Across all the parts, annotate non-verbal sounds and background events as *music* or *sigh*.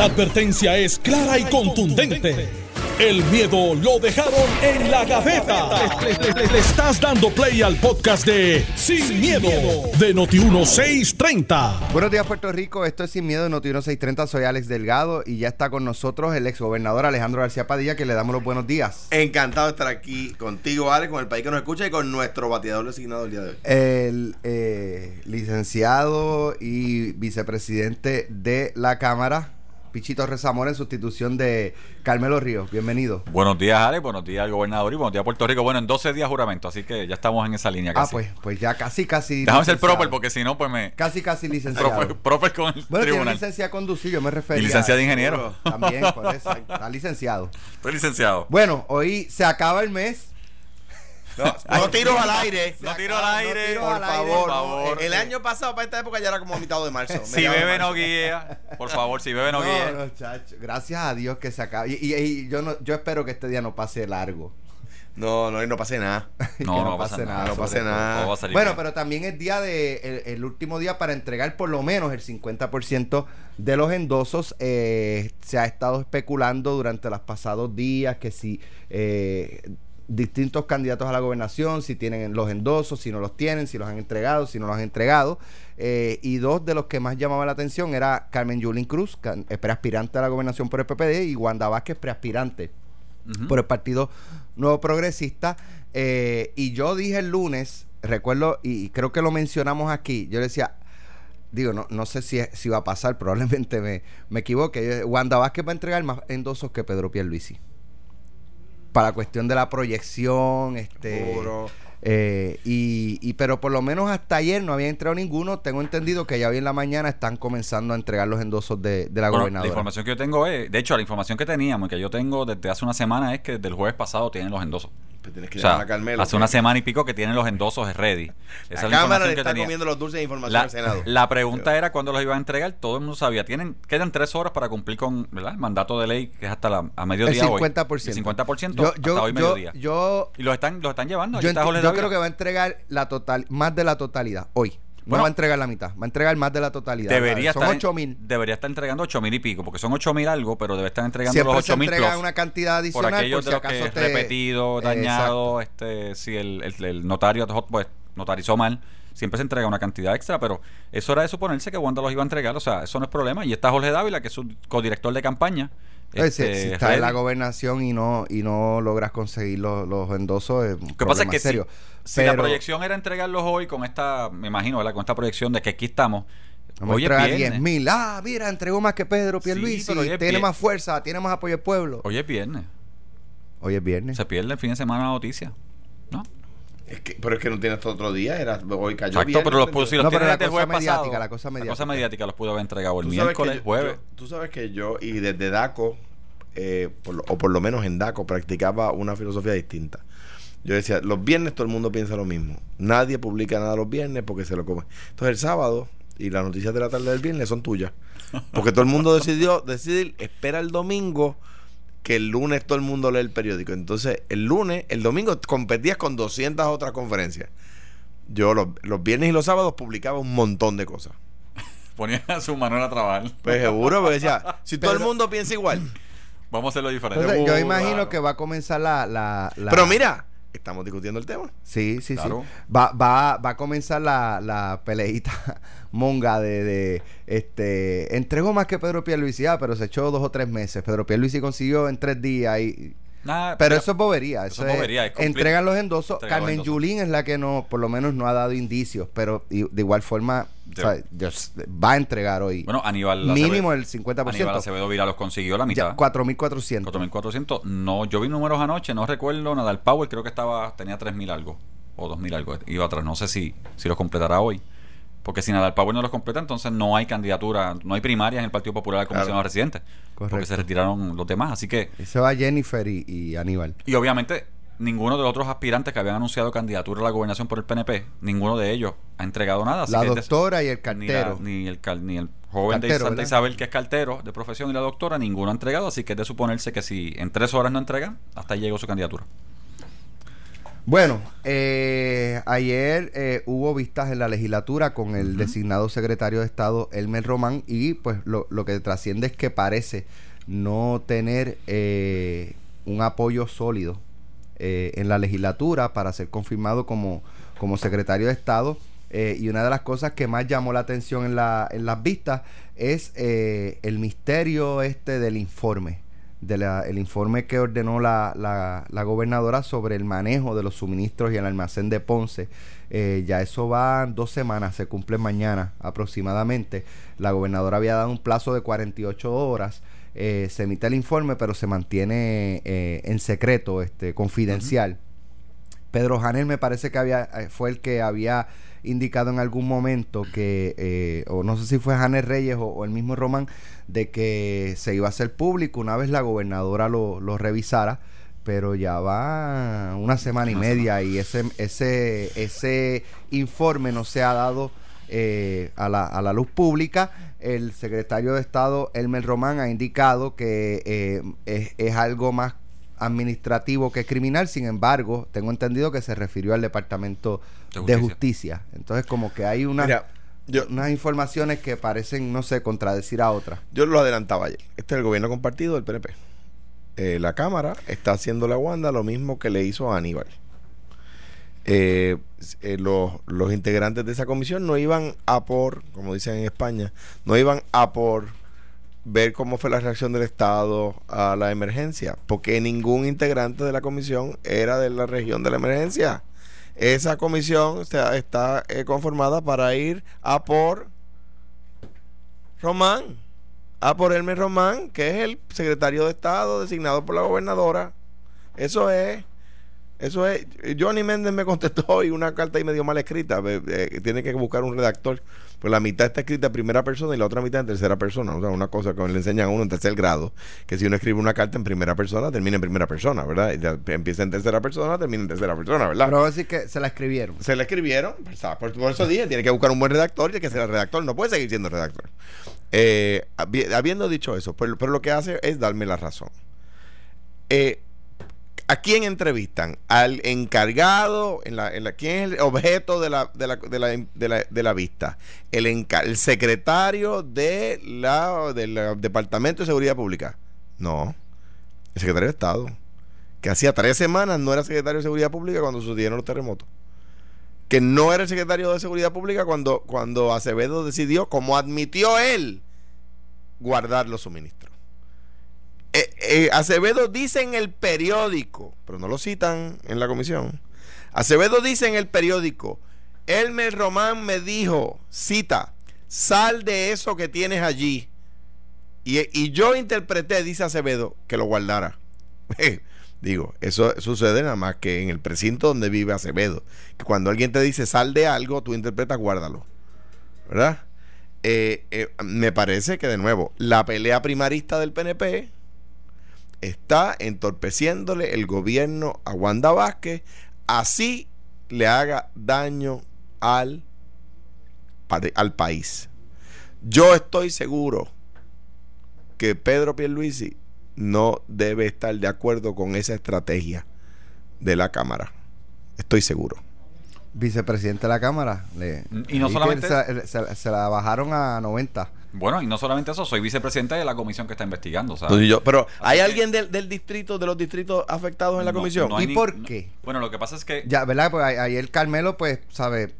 La advertencia es clara y contundente. El miedo lo dejaron en la gaveta. Le, le- le- le estás dando play al podcast de Sin, miedo, de Noti1630. Buenos días, Puerto Rico. Esto es Sin Miedo de Noti 630. Soy Alex Delgado y ya está con nosotros el exgobernador Alejandro García Padilla, que le damos los buenos días. Encantado de estar aquí contigo, Ale, con el país que nos escucha y con nuestro bateador designado el día de hoy. El eh, licenciado y vicepresidente de la Cámara, Pichito Rezamora, en sustitución de Carmelo Ríos. Bienvenido. Buenos días, Alex. Buenos días gobernador y buenos días, Puerto Rico. Bueno, en 12 días juramento, así que ya estamos en esa línea Ah, pues, pues ya casi, casi. Déjame ser proper porque si no, pues me. Casi, casi *laughs* licenciado. Proper, proper con el Bueno, tiene tribunal. licencia de conducir, yo me refería. Y licencia de ingeniero. También, por eso. Está licenciado. *laughs* Estoy licenciado. Bueno, hoy se acaba el mes. No, no tiros al aire. No tiro al No aire. tiro Por al aire, favor, por favor. El año pasado, para esta época, ya era como a mitad de marzo. *laughs* Si bebe no guía. Por favor, si bebe no, No, guía. no, chacho. Gracias a Dios que se acabe. Y, y- y yo no, yo espero que este día no pase largo. No, no, no pasé nada. *laughs* No, no pasa nada, no pase nada. Bueno, bien. pero también es día de el, el último día para entregar por lo menos el 50% de los endosos. Eh, se ha estado especulando durante los pasados días que si eh, distintos candidatos a la gobernación, si tienen los endosos, si no los tienen, si los han entregado, si no los han entregado. Eh, y dos de los que más llamaban la atención era Carmen Yulín Cruz, eh, preaspirante a la gobernación por el PPD, y Wanda Vázquez, preaspirante Ujú. por el Partido Nuevo Progresista. Eh, y yo dije el lunes, recuerdo, y creo que lo mencionamos aquí, yo decía, digo, no, no sé si, si va a pasar, *laughs* probablemente me, me equivoque. Wanda Vázquez va a entregar más endosos que Pedro Pierluisi. Para cuestión de la proyección, este... eh, y, y pero por lo menos hasta ayer no había entrado ninguno. Tengo entendido que ya hoy en la mañana están comenzando a entregar los endosos de, de la Bueno, la gobernadora. información que yo tengo es, de hecho, la información que teníamos y que yo tengo desde hace una semana es que desde el jueves pasado tienen los endosos. Pues tienes que O sea, llamar a Carmelo. hace una semana y pico que tienen los endosos ready. Esa La es la Cámara le está tenía. comiendo los dulces de información La, al Senado. la pregunta era cuándo los iban a entregar. Todo el mundo sabía. Tienen quedan tres horas para cumplir con ¿verdad? el mandato de ley que es hasta la, a el mediodía 50%. hoy. El 50% Yo, hasta yo, hoy yo, mediodía. yo, y los están los están llevando. Aquí yo, está Jorge yo creo que va a entregar la total, más de la totalidad hoy. No Bueno, va a entregar la mitad, va a entregar más de la totalidad. Debería Son estar, 8 mil. debería estar entregando 8 mil y pico, porque son 8 mil algo, pero debe estar entregando Siempre los se 8 mil entrega plus. una cantidad adicional por, aquellos si de los acaso que te... repetido, dañado, este, si el, el- el notario pues, notarizó mal, siempre se entrega una cantidad extra, pero eso era de suponerse que Wanda los iba a entregar, o sea, eso no es problema. Y está Jorge Dávila, que es su codirector de campaña. Si- este, si estás en la gobernación y no y no logras conseguir los, los endosos, es un que pasa es problema que serio. si, si la proyección era entregarlos hoy con esta, me imagino, ¿verdad? con esta proyección de que aquí estamos, Vamos hoy a entregar viernes. 10 mil. Ah, mira, entregó más que Pedro Sí, Pierluisi. es tiene más fuerza, tiene más apoyo del pueblo. Hoy es viernes. Hoy es viernes. Se pierde el fin de semana la noticia. Es que, pero es que no tiene hasta otro día. Era, hoy cayó Exacto, viernes, pero los, entonces- si los No, pero tienen la desde el cosa jueves mediática, pasado, la cosa mediática. mediática los pudo haber entregado el Tú sabes miércoles, que yo- jueves. yo- tú sabes que yo, y desde DACO, eh, por lo- o por lo menos en DACO, practicaba una filosofía distinta. Yo decía, los viernes todo el mundo piensa lo mismo. Nadie publica nada los viernes porque se lo come. Entonces el sábado y las noticias de la tarde del viernes son tuyas. Porque todo el mundo decidió decidir, espera el domingo, que el lunes todo el mundo lee el periódico. Entonces el lunes, el domingo competías con 200 otras conferencias. Yo los, los viernes y los sábados publicaba un montón de cosas. Ponía a su mano a trabajar. Pues seguro, porque decía, si todo el mundo piensa igual. Vamos a hacerlo diferente. Entonces, yo Seguro, imagino claro. que va a comenzar la, la, la- Pero mira, estamos discutiendo el tema. Sí, sí, Claro. sí. Va, va, va a comenzar la, la peleita *laughs* monga de, de, este entregó más que Pedro Pierluisi, ah, pero se echó dos o tres meses. Pedro Pierluisi consiguió en tres días y Nah, pero mira, eso es bobería. eso Eso, es bobería, es entregan los endosos. entregar los Carmen endosos. Yulín es la que no, por lo menos no ha dado indicios, pero y- de igual forma De- o sea, Dios, va a entregar hoy Bueno, Aníbal mínimo Acevedo- el 50%. Aníbal Acevedo Vila los consiguió la mitad. 4.400. 4.400. No, yo vi números anoche, no recuerdo nada. El Power creo que estaba tenía 3.000 algo o 2.000 algo. Iba atrás, no sé si, si los completará hoy. Porque si Nadal Power no los completa, entonces no hay candidatura, no hay primarias en el Partido Popular al comisionado Claro. residente. Porque Correcto. se retiraron los demás. Así que, Y se va Jennifer y, y Aníbal. y obviamente, ninguno de los otros aspirantes que habían anunciado candidatura a la gobernación por el PNP, ninguno de ellos ha entregado nada. Así La que doctora y el ni, la- cartero. ni el, cal- ni el joven de Santa ¿verdad? Isabel, que es cartero de profesión, y la doctora, ninguno ha entregado. Así que es de suponerse que si en tres horas no entregan, hasta ahí llegó su candidatura. Bueno, eh, ayer eh, hubo vistas en la legislatura con el designado secretario de Estado Elmer Román y pues lo, lo que trasciende es que parece no tener eh, un apoyo sólido eh, en la legislatura para ser confirmado como, como secretario de Estado. Eh, y una de las cosas que más llamó la atención en, la, en las vistas es eh, el misterio este del informe, de la- el informe que ordenó la, la- la gobernadora sobre el manejo de los suministros y el almacén de Ponce. Eh, ya eso va dos semanas, se cumple mañana aproximadamente. La gobernadora había dado un plazo de 48 horas. Eh, se emite el informe, pero se mantiene eh, en secreto, este, confidencial. Pedro Janel me parece que había eh, fue el que había indicado en algún momento que, eh, o no sé si fue Janel Reyes o, o el mismo Román, de que se iba a hacer público una vez la gobernadora lo, lo revisara, pero ya va una semana y media y ese, ese, ese informe no se ha dado eh, a, la, a la luz pública. El secretario de Estado, Elmer Román, ha indicado que eh, es, es algo más administrativo que criminal, sin embargo, tengo entendido que se refirió al Departamento De de Justicia. Entonces, como que hay una, Mira, yo, unas informaciones que parecen, no sé, contradecir a otras. yo lo adelantaba ayer. Este es el gobierno compartido del PNP. Eh, la Cámara está haciéndole a Wanda lo mismo que le hizo a Aníbal. Eh, eh, los, los integrantes de esa comisión no iban a por, como dicen en España, no iban a por ver cómo fue la reacción del Estado a la emergencia, porque ningún integrante de la comisión era de la región de la emergencia. Esa comisión o está eh, conformada para ir a por Román, a por Hermes Román, que es el secretario de Estado designado por la gobernadora. Eso es. Eso es. Johnny Méndez me contestó *laughs* y una carta ahí medio mal escrita. eh, eh, tiene que buscar un redactor. Pues la mitad está escrita en primera persona y la otra mitad en tercera persona. O sea, una cosa que le enseñan a uno en tercer grado, que si uno escribe una carta en primera persona, termina en primera persona, ¿verdad? Y empieza en tercera persona, termina en tercera persona, ¿verdad? Pero voy a decir que se la escribieron. se le escribieron, pues, por, por eso dije, tiene que buscar un buen redactor y que ser el redactor, no puede seguir siendo redactor. Eh, habi- habiendo dicho eso, pero, pero lo que hace es darme la razón. Eh, ¿A quién entrevistan? ¿Al encargado? En la, ¿Quién es el objeto de la, de la, de la, de la- vista? El, el secretario de la, del Departamento de Seguridad Pública. No, el secretario de Estado. Que hacía tres semanas no era secretario de Seguridad Pública cuando sucedieron los terremotos que no era el secretario de Seguridad Pública cuando, cuando Acevedo decidió, como admitió él, guardar los suministros. Eh, eh, Acevedo dice en el periódico, pero no lo citan en la comisión. Acevedo dice en el periódico, Elmer Román me dijo, cita, sal de eso que tienes allí. Y, yo interpreté, dice Acevedo, que lo guardara. *laughs* Digo, eso sucede nada más que en el precinto donde vive Acevedo. Que cuando alguien te dice sal de algo, tú interpretas guárdalo. ¿Verdad? Eh, me parece que de nuevo, la pelea primarista del PNP está entorpeciéndole el gobierno a Wanda Vázquez, así le haga daño al, al país. Yo estoy seguro que Pedro Pierluisi no debe estar de acuerdo con esa estrategia de la Cámara. Estoy seguro. Vicepresidente de la Cámara. le- Y no solamente- Se, se- se la bajaron a 90. Bueno, y no solamente eso, soy vicepresidente de la comisión que está investigando. ¿sabes? Yo- pero, ¿hay alguien del, del distrito, de los distritos afectados en la No, comisión? no ¿Y ni- por no- qué? Bueno, lo que pasa es que Ya, ¿verdad? Pues ayer Carmelo, pues, sabe,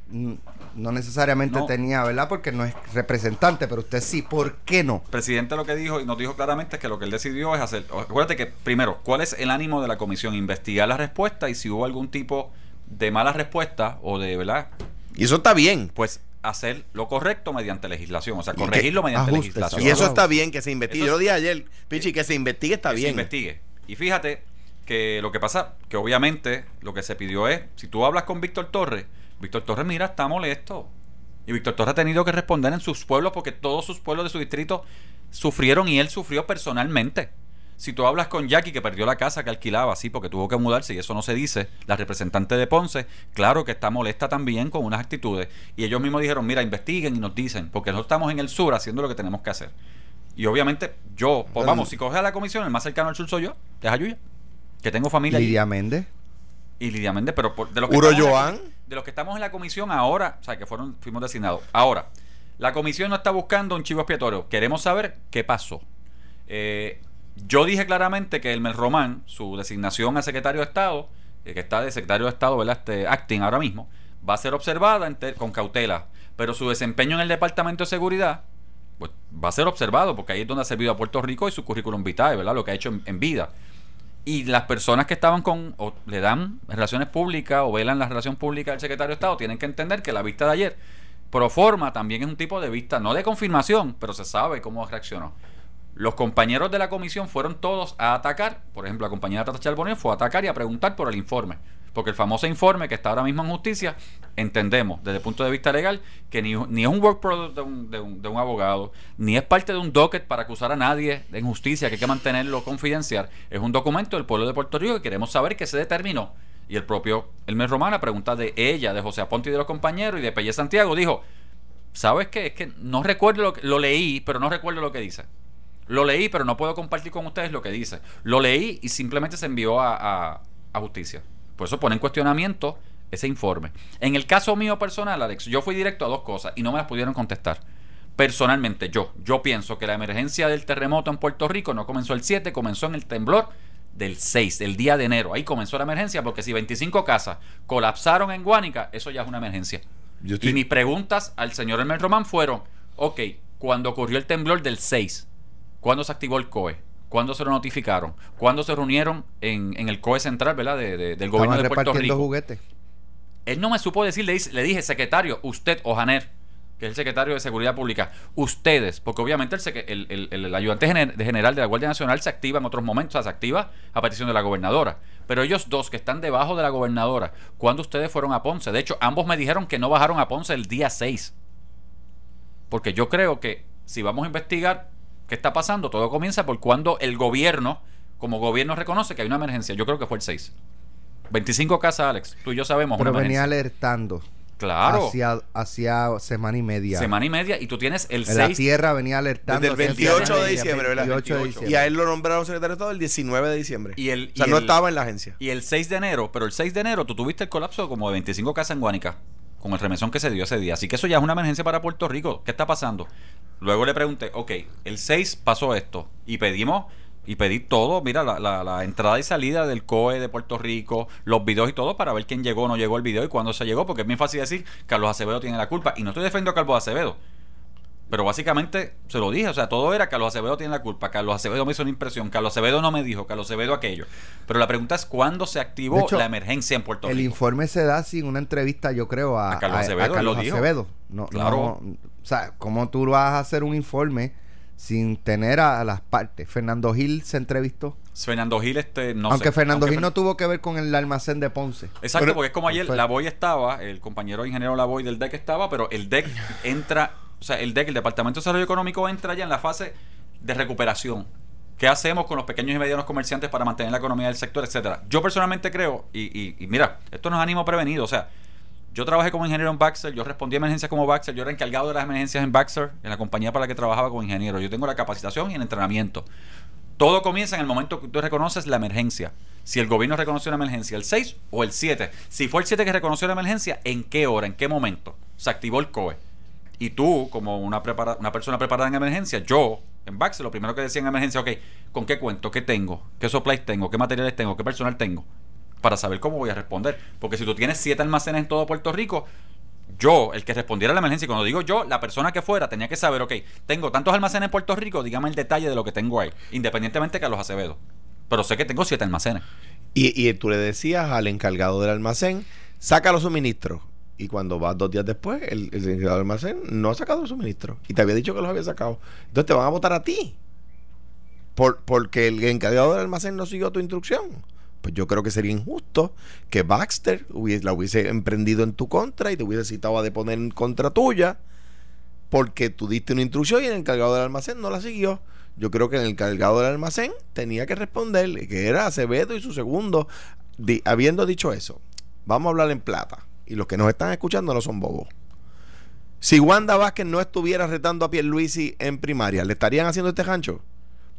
no necesariamente No. tenía, ¿verdad? Porque no es representante, pero usted sí. ¿Por qué no? el presidente lo que dijo y nos dijo claramente es que lo que él decidió es hacer. Acuérdate que, primero, ¿cuál es el ánimo de la comisión? Investigar la respuesta y si hubo algún tipo de mala respuesta o de, ¿verdad? Y eso está bien. Pues hacer lo correcto mediante legislación, o sea, corregirlo mediante legislación. Y eso está bien, que se investigue. Eso Yo lo dije ayer, Pichi, que se investigue está que se bien. investigue. Y fíjate que lo que pasa, que obviamente lo que se pidió es, si tú hablas con Víctor Torres, Víctor Torres, mira, está molesto. Y Víctor Torres ha tenido que responder en sus pueblos porque todos sus pueblos de su distrito sufrieron y él sufrió personalmente. Si tú hablas con Jackie, que perdió la casa que alquilaba, sí, porque tuvo que mudarse y eso no se dice, la representante de Ponce, claro que está molesta también con unas actitudes. Y ellos mismos dijeron, mira, investiguen y nos dicen, porque nosotros estamos en el sur haciendo lo que tenemos que hacer. Y obviamente yo, pues vamos, si coges a la comisión, el más cercano al sur soy yo, es Ayuya, que tengo familia allí. Lidia Méndez. y Lidia Méndez, pero por- de los que Uro estamos en la- Joan. de los que estamos en la comisión ahora, o sea, que fueron fuimos designados. Ahora, la comisión no está buscando un chivo expiatorio. Queremos saber qué pasó. Eh, yo dije claramente que Elmer Román, su designación a secretario de Estado, eh, que está de secretario de Estado, ¿verdad? Este, acting ahora mismo, va a ser observada con cautela. Pero su desempeño en el Departamento de Seguridad, pues va a ser observado, porque ahí es donde ha servido a Puerto Rico y su currículum vitae, ¿verdad? Lo que ha hecho en, vida. Y las personas que estaban con, o le dan relaciones públicas o velan la relación pública del secretario de Estado, tienen que entender que la vista de ayer, pro forma, también es un tipo de vista, no de confirmación, pero se sabe cómo reaccionó. Los compañeros de la comisión fueron todos a atacar, por ejemplo, la compañera Tata Charbonnier fue a atacar y a preguntar por el informe. Porque el famoso informe que está ahora mismo en justicia, entendemos desde el punto de vista legal que ni, es un work product de un, de, un, de un abogado, ni es parte de un docket para acusar a nadie de injusticia, que hay que mantenerlo confidencial. Es un documento del pueblo de Puerto Rico que queremos saber que se determinó. Y el propio Elmer Román, a pregunta de ella, de José Aponte y de los compañeros, y de Pelle Santiago, dijo, ¿sabes qué? Es que no recuerdo lo que lo leí, pero no recuerdo lo que dice. Lo leí, pero no puedo compartir con ustedes lo que dice. Lo leí y simplemente se envió a, a- a justicia. Por eso pone en cuestionamiento ese informe. En el caso mío personal, Alex, yo fui directo a dos cosas y no me las pudieron contestar. Personalmente, yo, yo pienso que la emergencia del terremoto en Puerto Rico no comenzó el 7, comenzó en el temblor del 6, el día de enero. Ahí comenzó la emergencia porque si 25 casas colapsaron en Guánica, eso ya es una emergencia. Estoy- Y mis preguntas al señor Elmer Román fueron, ok, cuando ocurrió el temblor del 6, ¿cuándo se activó el COE? ¿Cuándo se lo notificaron? ¿Cuándo se reunieron en, en el COE central, ¿verdad? De- de- del gobierno de Puerto Rico. juguetes. Él no me supo decir, le, dije, secretario, usted, Ojaner, que es el secretario de Seguridad Pública, ustedes, porque obviamente el, el- el- el ayudante general de la Guardia Nacional se activa en otros momentos, o sea, se activa a petición de la gobernadora. Pero ellos dos que están debajo de la gobernadora, ¿cuándo ustedes fueron a Ponce? De hecho, ambos me dijeron que no bajaron a Ponce el día 6. Porque yo creo que si vamos a investigar qué está pasando, todo comienza por cuando el gobierno, como gobierno, reconoce que hay una emergencia. Yo creo que fue el 6. 25 casas, Alex. Tú y yo sabemos Pero una venía emergencia. alertando. Claro. Hacia, hacia semana y media. Semana y media y tú tienes el en la 6 tierra venía alertando. Desde el hacia 28 semana de diciembre, ¿verdad? 28 de 28. diciembre. Y a él lo nombraron secretario de Estado el 19 de diciembre. y el o sea, y no el- estaba en la agencia. y el 6 de enero, pero el 6 de enero tú tuviste el colapso como de 25 casas en Guánica con el remesón que se dio ese día. Así que eso ya es una emergencia para Puerto Rico. ¿Qué está pasando? Luego le pregunté, ok, el 6 pasó esto y pedimos y pedí todo, mira, la, la- la entrada y salida del COE de Puerto Rico, los videos y todo para ver quién llegó o no llegó el video y cuándo se llegó, porque es muy fácil decir Carlos Acevedo tiene la culpa. Y no estoy defendiendo a Carlos Acevedo. Pero básicamente se lo dije, o sea, todo era Carlos Acevedo tiene la culpa, Carlos Acevedo me hizo una impresión, Carlos Acevedo no me dijo, Carlos Acevedo aquello. Pero la pregunta es cuándo se activó hecho, la emergencia en Puerto El Rico. informe se da sin una entrevista, yo creo, a, A Carlos Acevedo, él Carlos lo dijo. Acevedo. No, Claro. no, sea, ¿cómo tú vas a hacer un informe sin tener a, a las partes? Fernando Gil se entrevistó. Fernando Gil, este, no aunque sé. Fernando Aunque Gil Fer- no tuvo que ver con el almacén de Ponce. Exacto, Pero- porque es como ayer, la Boy estaba, el compañero ingeniero La Boy del DEC estaba, pero el DEC *laughs* entra, o sea, el DEC, el Departamento de Desarrollo Económico, entra ya en la fase de recuperación. ¿Qué hacemos con los pequeños y medianos comerciantes para mantener la economía del sector, etcétera? Yo personalmente creo, y, y- y mira, esto no es ánimo prevenido, o sea, yo trabajé como ingeniero en Baxter, yo respondí a emergencias como Baxter, yo era encargado de las emergencias en Baxter, en la compañía para la que trabajaba como ingeniero. Yo tengo la capacitación y el entrenamiento. Todo comienza en el momento que tú reconoces la emergencia. Si el gobierno reconoció una emergencia, el 6 o el 7. Si fue el 7 que reconoció la emergencia, ¿en qué hora, en qué momento se activó el COE? Y tú, como una, una persona preparada en emergencia, yo, en Baxter, lo primero que decía en emergencia, ok, ¿con qué cuento? ¿Qué tengo? ¿Qué supplies tengo? ¿Qué materiales tengo? ¿Qué personal tengo? Para saber cómo voy a responder. Porque si tú tienes siete almacenes en todo Puerto Rico, yo, el que respondiera a la emergencia, cuando digo yo, la persona que fuera tenía que saber, ok, tengo tantos almacenes en Puerto Rico, dígame el detalle de lo que tengo ahí, independientemente de Carlos Acevedo. Pero sé que tengo siete almacenes. Y, y tú le decías al encargado del almacén, saca los suministros. Y cuando vas dos días después, el, el encargado del almacén no ha sacado los suministros. Y te había dicho que los había sacado. Entonces te van a votar a ti. Por, porque el encargado del almacén no siguió tu instrucción. Pues yo creo que sería injusto que Baxter hubiese, la hubiese emprendido en tu contra y te hubiese citado a deponer en contra tuya porque tú diste una instrucción y el encargado del almacén no la siguió. Yo creo que el encargado del almacén tenía que responderle, que era Acevedo y su segundo. Di- habiendo dicho eso, vamos a hablar en plata. Y los que nos están escuchando no son bobos. Si Wanda Vázquez no estuviera retando a Pierluisi en primaria, ¿le estarían haciendo este gancho?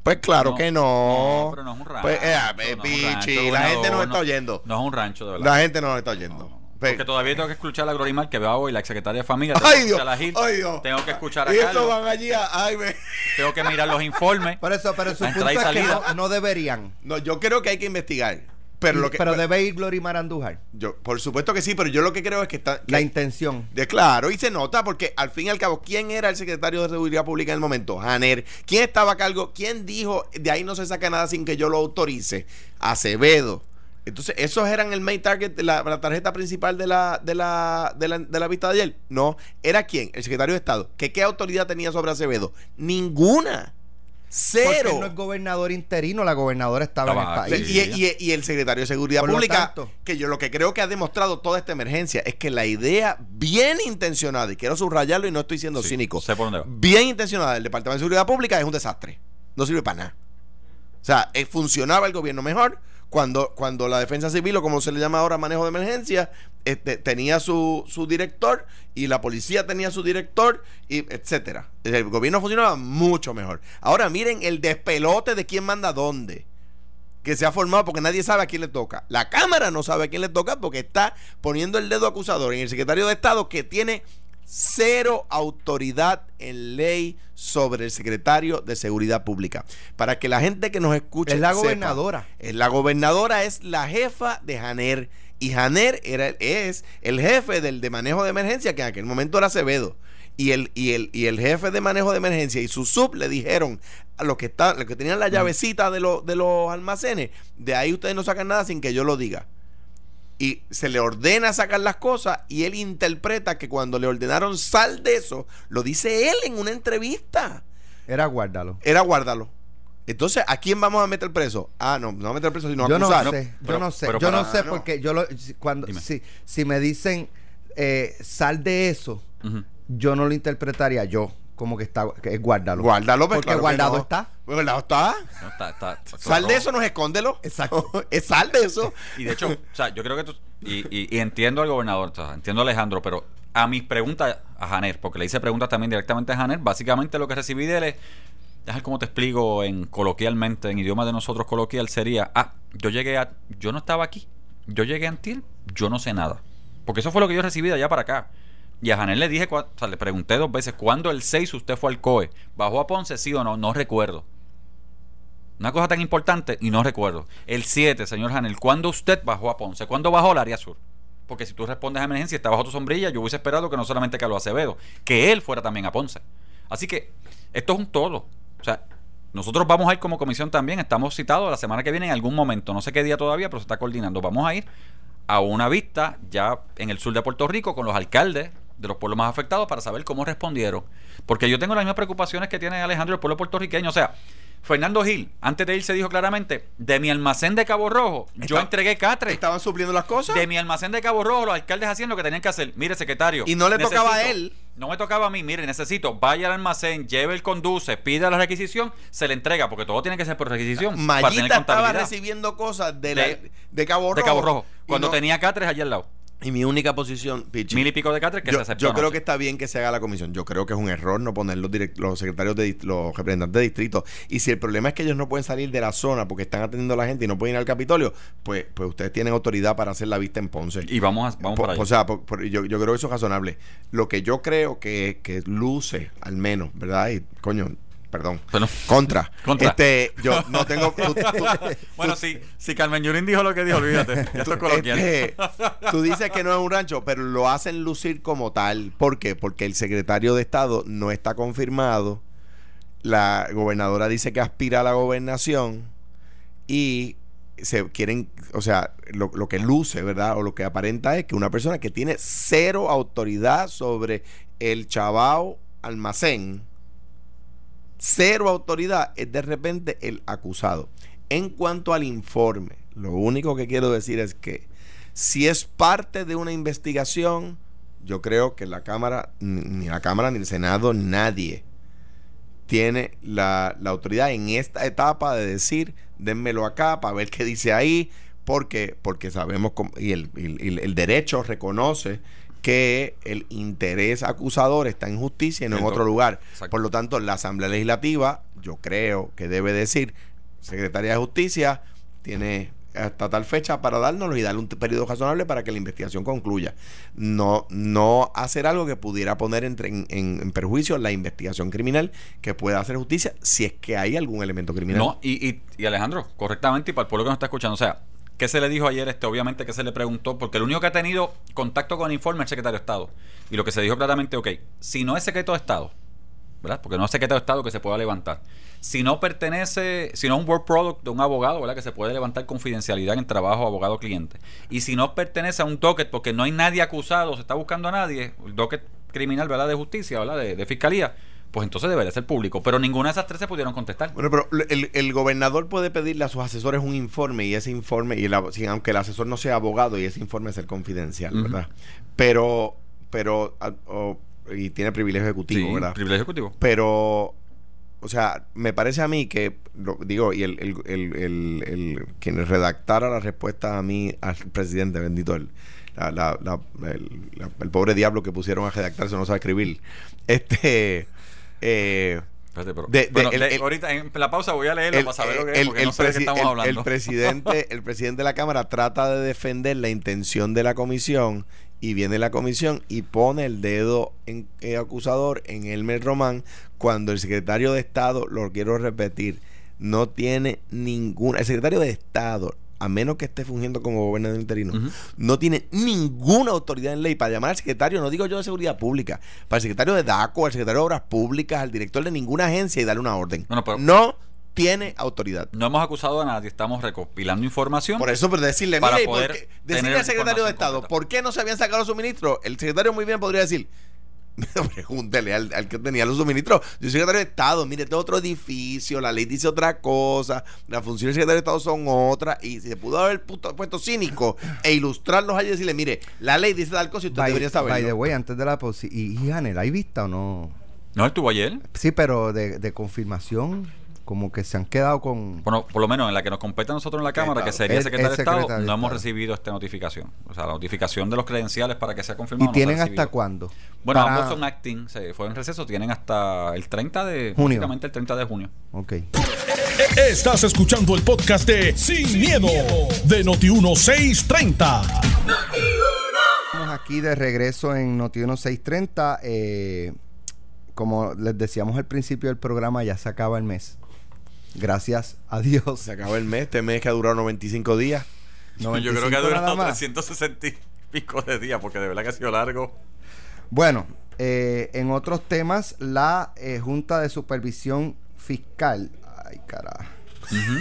Pues claro No, que no. no, pero no es un rancho, Pues, eh, no eh, es un Pichi, rancho, la no, gente nos no, está oyendo. No es un rancho, de verdad. La gente no nos está oyendo. No, no, no. Pues, Porque todavía tengo que escuchar a Glorimar que va hoy, la secretaria de familia. Tengo Ay que Dios, escuchar a Gil, ay Dios. Tengo que escuchar a y eso Carlos. van allí a, ay, me- *laughs* Tengo que mirar los informes. Por eso, pero su La punto es que no deberían. No, yo creo que hay que investigar. Pero lo que pero debe ir Glorimar Andújar. yo, por supuesto que sí, pero yo lo que creo es que está que- La intención. de claro, y se nota porque al fin y al cabo, ¿quién era el secretario de Seguridad Pública en el momento? Janer. ¿Quién estaba a cargo? ¿Quién dijo de ahí no se saca nada sin que yo lo autorice? Acevedo. Entonces, ¿esos eran el main target la, la tarjeta principal de la, de, la, de, la, de la vista de ayer? No. ¿Era quién? El secretario de Estado. ¿Que ¿Qué autoridad tenía sobre Acevedo? Ninguna. Porque Cero. él no es gobernador interino, la gobernadora estaba, Estaba en el país. Y, y- y el secretario de Seguridad Por Pública, tanto. que yo lo que creo que ha demostrado toda esta emergencia es que la idea bien intencionada, y quiero subrayarlo y no estoy siendo Sí, cínico, sé por dónde va. bien intencionada del Departamento de Seguridad Pública es un desastre. No sirve para nada. O sea, eh, funcionaba el gobierno mejor cuando, cuando la defensa civil, o como se le llama ahora manejo de emergencia, este, tenía su, su director y la policía tenía su director, y etcétera. El gobierno funcionaba mucho mejor. Ahora miren el despelote de quién manda dónde. Que se ha formado porque nadie sabe a quién le toca. La Cámara no sabe a quién le toca porque está poniendo el dedo acusador en el secretario de Estado que tiene cero autoridad en ley sobre el secretario de Seguridad Pública. Para que la gente que nos escuche Es la sepa, gobernadora. eh, La gobernadora es la jefa de Janer y Janer era, es el jefe del de manejo de emergencia que en aquel momento era Acevedo. Y el, y, el, y el jefe de manejo de emergencia y su sub le dijeron a los que, está, los que tenían la llavecita de, los de los almacenes, de ahí ustedes no sacan nada sin que yo lo diga y se le ordena sacar las cosas y él interpreta que cuando le ordenaron sal de eso, lo dice él en una entrevista, Era guárdalo. era guárdalo. Entonces, ¿a quién vamos a meter preso? Ah, no, no a meter preso, sino a Yo no acusar. sé, pero- yo no sé, pero yo no sé no. porque yo lo si- cuando Dime. si, si me dicen eh, sal de eso, yo no lo interpretaría yo como que está que es guárdalo. Guárdalo, pues, porque claro que guardado no. está. Pues, guardado está. No, está- está- está Sal de eso, no es escóndelo. Exacto. *laughs* es sal de eso. *laughs* Y de hecho, o sea, yo creo que tú, y, y- y entiendo al gobernador, o sea, entiendo a Alejandro, pero a mis preguntas a Janer, porque le hice preguntas también directamente a Janer, básicamente lo que recibí de él es, déjame cómo te explico en coloquialmente, en idioma de nosotros coloquial, sería, ah, yo llegué a, yo no estaba aquí, yo llegué a Antil, yo no sé nada. Porque eso fue lo que yo recibí de allá para acá. Y a Janel le dije, o sea, le pregunté dos veces, ¿cuándo el 6 usted fue al COE? ¿Bajó a Ponce, sí o no? No recuerdo. Una cosa tan importante y no recuerdo. El 7, señor Janel, ¿cuándo usted bajó a Ponce? ¿Cuándo bajó al área sur? Porque si tú respondes a emergencia y está bajo tu sombrilla, yo hubiese esperado que no solamente Carlos Acevedo, que él fuera también a Ponce. Así que esto es un todo. O sea, nosotros vamos a ir como comisión también, estamos citados la semana que viene en algún momento, no sé qué día todavía, pero se está coordinando. Vamos a ir a una vista ya en el sur de Puerto Rico con los alcaldes de los pueblos más afectados para saber cómo respondieron. Porque yo tengo las mismas preocupaciones que tiene Alejandro el pueblo puertorriqueño. O sea, Fernando Gil, antes de irse dijo claramente, de mi almacén de Cabo Rojo, yo entregué catre. Estaban supliendo las cosas. De mi almacén de Cabo Rojo, los alcaldes hacían lo que tenían que hacer. Mire, secretario. Y no le tocaba a él. No me tocaba a mí. Mire, necesito, vaya al almacén, lleve el conduce, pida la requisición, se le entrega, porque todo tiene que ser por requisición. para tener Mayita estaba recibiendo cosas de, la- De- de Cabo Rojo. de Cabo Rojo. Cuando no- tenía catres allí al lado. Y mi única posición, Pichi, Mil y pico de catres que yo, se aceptó. yo creo anoche. que está bien que se haga la comisión. Yo creo que es un error no poner los, direct- los secretarios de los representantes de distrito. Y si el problema es que ellos no pueden salir de la zona porque están atendiendo a la gente y no pueden ir al Capitolio, pues, pues ustedes tienen autoridad para hacer la vista en Ponce. Y vamos, a, vamos Po- para allá. o sea, por- por- yo, yo creo que eso es razonable. Lo que yo creo que, que luce, al menos, ¿verdad? Y, coño, perdón. Bueno. Contra. Contra. Este, yo no tengo. *laughs* tú- tú- Bueno, si, si Carmen Yurín dijo lo que dijo, olvídate. *laughs* Esto es coloquial. Este, tú dices que no es un rancho, pero lo hacen lucir como tal. ¿Por qué? Porque el secretario de Estado no está confirmado. La gobernadora dice que aspira a la gobernación y se quieren, o sea, lo, lo que luce, ¿verdad? O lo que aparenta es que una persona que tiene cero autoridad sobre el chabao almacén, cero autoridad, es de repente el acusado. En cuanto al informe, lo único que quiero decir es que si es parte de una investigación, yo creo que la Cámara, ni la Cámara, ni el Senado, nadie tiene la, autoridad en esta etapa de decir, dénmelo acá para ver qué dice ahí, porque, porque sabemos, cómo- y el derecho reconoce que el interés acusador está en justicia y no en otro lugar. Exacto. Por lo tanto, la Asamblea Legislativa, yo creo que debe decir, Secretaría de Justicia tiene hasta tal fecha para dárnoslo y darle un periodo razonable para que la investigación concluya. No, no hacer algo que pudiera poner en- en perjuicio la investigación criminal que pueda hacer justicia si es que hay algún elemento criminal. No, y, y, y Alejandro, correctamente, y para el pueblo que nos está escuchando, o sea, ¿qué se le dijo ayer? Este, obviamente, que se le preguntó? Porque el único que ha tenido contacto con el informe es el secretario de Estado. Y lo que se dijo claramente, ok, si no es secreto de Estado, ¿verdad? Porque no es secreto de Estado que se pueda levantar. Si no pertenece, si no es un work product de un abogado, ¿verdad? Que se puede levantar confidencialidad en trabajo abogado-cliente. Y si no pertenece a un docket, porque no hay nadie acusado, se está buscando a nadie, el docket criminal, ¿verdad? De justicia, ¿verdad? De, de fiscalía, pues entonces debería ser público. Pero ninguna de esas tres se pudieron contestar. Bueno, pero el, el gobernador puede pedirle a sus asesores un informe y ese informe, y el aunque el asesor no sea abogado y ese informe ser confidencial, Ujú. ¿verdad? Pero, pero, ah, oh, y tiene privilegio ejecutivo, Sí, ¿verdad? privilegio ejecutivo. Pero, o sea, me parece a mí que, lo- digo, y el, el, el, el- el- quien redactara la respuesta a mí, al presidente, bendito él. La, la- la- el, la- el pobre diablo que pusieron a redactarse no sabe escribir. Este. Eh, Espérate, pero- De- de- bueno, el- le- el- ahorita en la pausa voy a leerlo el, para saber lo que es, porque no sé de qué estamos hablando. el presidente, *laughs* el presidente de la Cámara trata de defender la intención de la comisión y viene la comisión y pone el dedo en, eh, acusador en Elmer Román cuando el secretario de Estado, lo quiero repetir, no tiene ninguna, el secretario de Estado, a menos que esté fungiendo como gobernador interino, no tiene ninguna autoridad en ley para llamar al secretario, no digo yo de seguridad pública, para el secretario de DACO, al secretario de Obras Públicas, al director de ninguna agencia y darle una orden. No, no, pero- no tiene autoridad. No hemos acusado a nadie, estamos recopilando información. Por eso, pero decirle, decirle al secretario de Estado, completa. ¿por qué no se habían sacado los suministros? El secretario muy bien podría decir, *laughs* pregúntele al, al que tenía los suministros. Yo soy secretario de Estado, mire, este es otro edificio, la ley dice otra cosa, las funciones del secretario de Estado son otras, y se pudo haber puesto, puesto cínico e ilustrarlos allí y decirle, mire, la ley dice tal cosa y usted By, debería by the saberlo. way, antes de la ¿y, y Janel, ¿hay vista o no? ¿No estuvo ayer? Sí, pero de, de confirmación, como que se han quedado con... Bueno, por lo menos en la que nos compete a nosotros en la Cámara, que sería El- secretario el de Estado, no hemos Estado. recibido esta notificación. O sea, la notificación de los credenciales para que sea confirmado. ¿Y no tienen hasta cuándo? Bueno, Para- ambos son acting, se fue en receso, tienen hasta el 30 de Junio. básicamente el 30 de junio. Ok. Estás escuchando el podcast de Sin, miedo, de Noti1630. Estamos aquí de regreso en Notiuno 630. Eh, como les decíamos al principio del programa, ya se acaba el mes. Gracias a Dios. Se acabó el mes, este mes que ha durado 95 días. Yo creo que ha 95 durado nada más. 360 y pico de días, porque de verdad que ha sido largo. Bueno, eh, en otros temas, la eh, Junta de Supervisión Fiscal. Ay, carajo.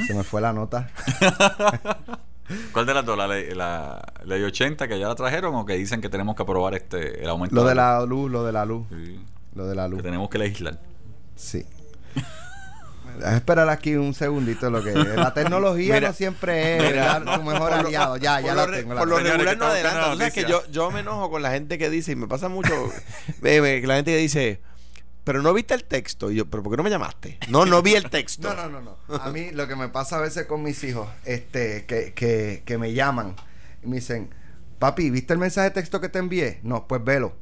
Se me fue la nota. *laughs* ¿Cuál de las dos? ¿La ley, la ley 80 que ya la trajeron o que dicen que tenemos que aprobar este el aumento Lo de la luz, lo de la luz. Sí, Lo de la luz. que tenemos que legislar. Sí. *laughs* Esperar aquí un segundito lo que la *laughs* tecnología Mira, no siempre es Mira, tu mejor aliado. Ya, ya la lo re- tengo. la Por lo regular no adelanta. Tú sabes que yo, yo me enojo con la gente que dice, y me pasa mucho, ve, *laughs* que la gente que dice, pero no viste el texto. Y yo, pero ¿por qué no me llamaste? No, no vi el texto. *laughs* No, no, no, no. A mí lo que me pasa a veces con mis hijos, este, que, que, que me llaman y me dicen, papi, ¿viste el mensaje de texto que te envié? No, pues velo.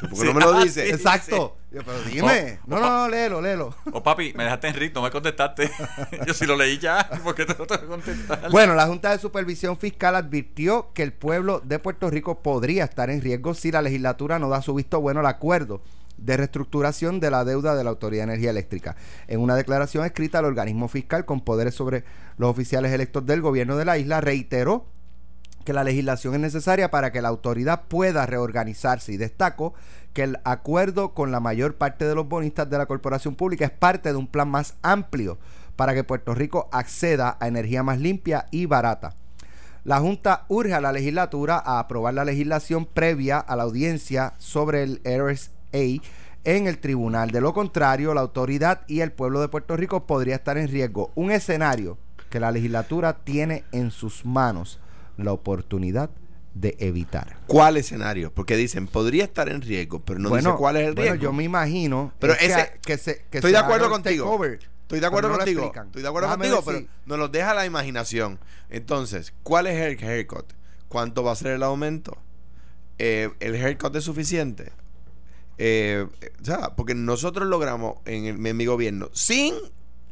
¿Por qué no me lo Ah, dices? sí. Exacto. Yo, pero dime. Oh, no, oh, no, no, léelo, léelo. Oh, papi, me dejaste en rit, no me contestaste. *laughs* yo sí lo leí ya, ¿por qué te lo tengo que contestar? Bueno, la Junta de Supervisión Fiscal advirtió que el pueblo de Puerto Rico podría estar en riesgo si la legislatura no da su visto bueno al acuerdo de reestructuración de la deuda de la Autoridad de Energía Eléctrica. En una declaración escrita, el organismo fiscal con poderes sobre los oficiales electos del gobierno de la isla reiteró que la legislación es necesaria para que la autoridad pueda reorganizarse y destacó que el acuerdo con la mayor parte de los bonistas de la corporación pública es parte de un plan más amplio para que Puerto Rico acceda a energía más limpia y barata. La Junta urge a la legislatura a aprobar la legislación previa a la audiencia sobre el RSA en el tribunal. De lo contrario, la autoridad y el pueblo de Puerto Rico podría estar en riesgo. Un escenario que la legislatura tiene en sus manos la oportunidad de evitar. ¿Cuál escenario? Porque dicen, podría estar en riesgo, pero no dice cuál es el bueno, riesgo. yo me imagino Pero es que- ese- que, se, que Estoy se de acuerdo haga contigo. takeover, Estoy de acuerdo no contigo. Estoy de acuerdo Déjame contigo, pero nos lo deja la imaginación. Entonces, ¿cuál es el haircut? ¿Cuánto va a ser el aumento? eh, el haircut es suficiente. Eh, o sea, porque nosotros logramos en, el, en mi gobierno, sin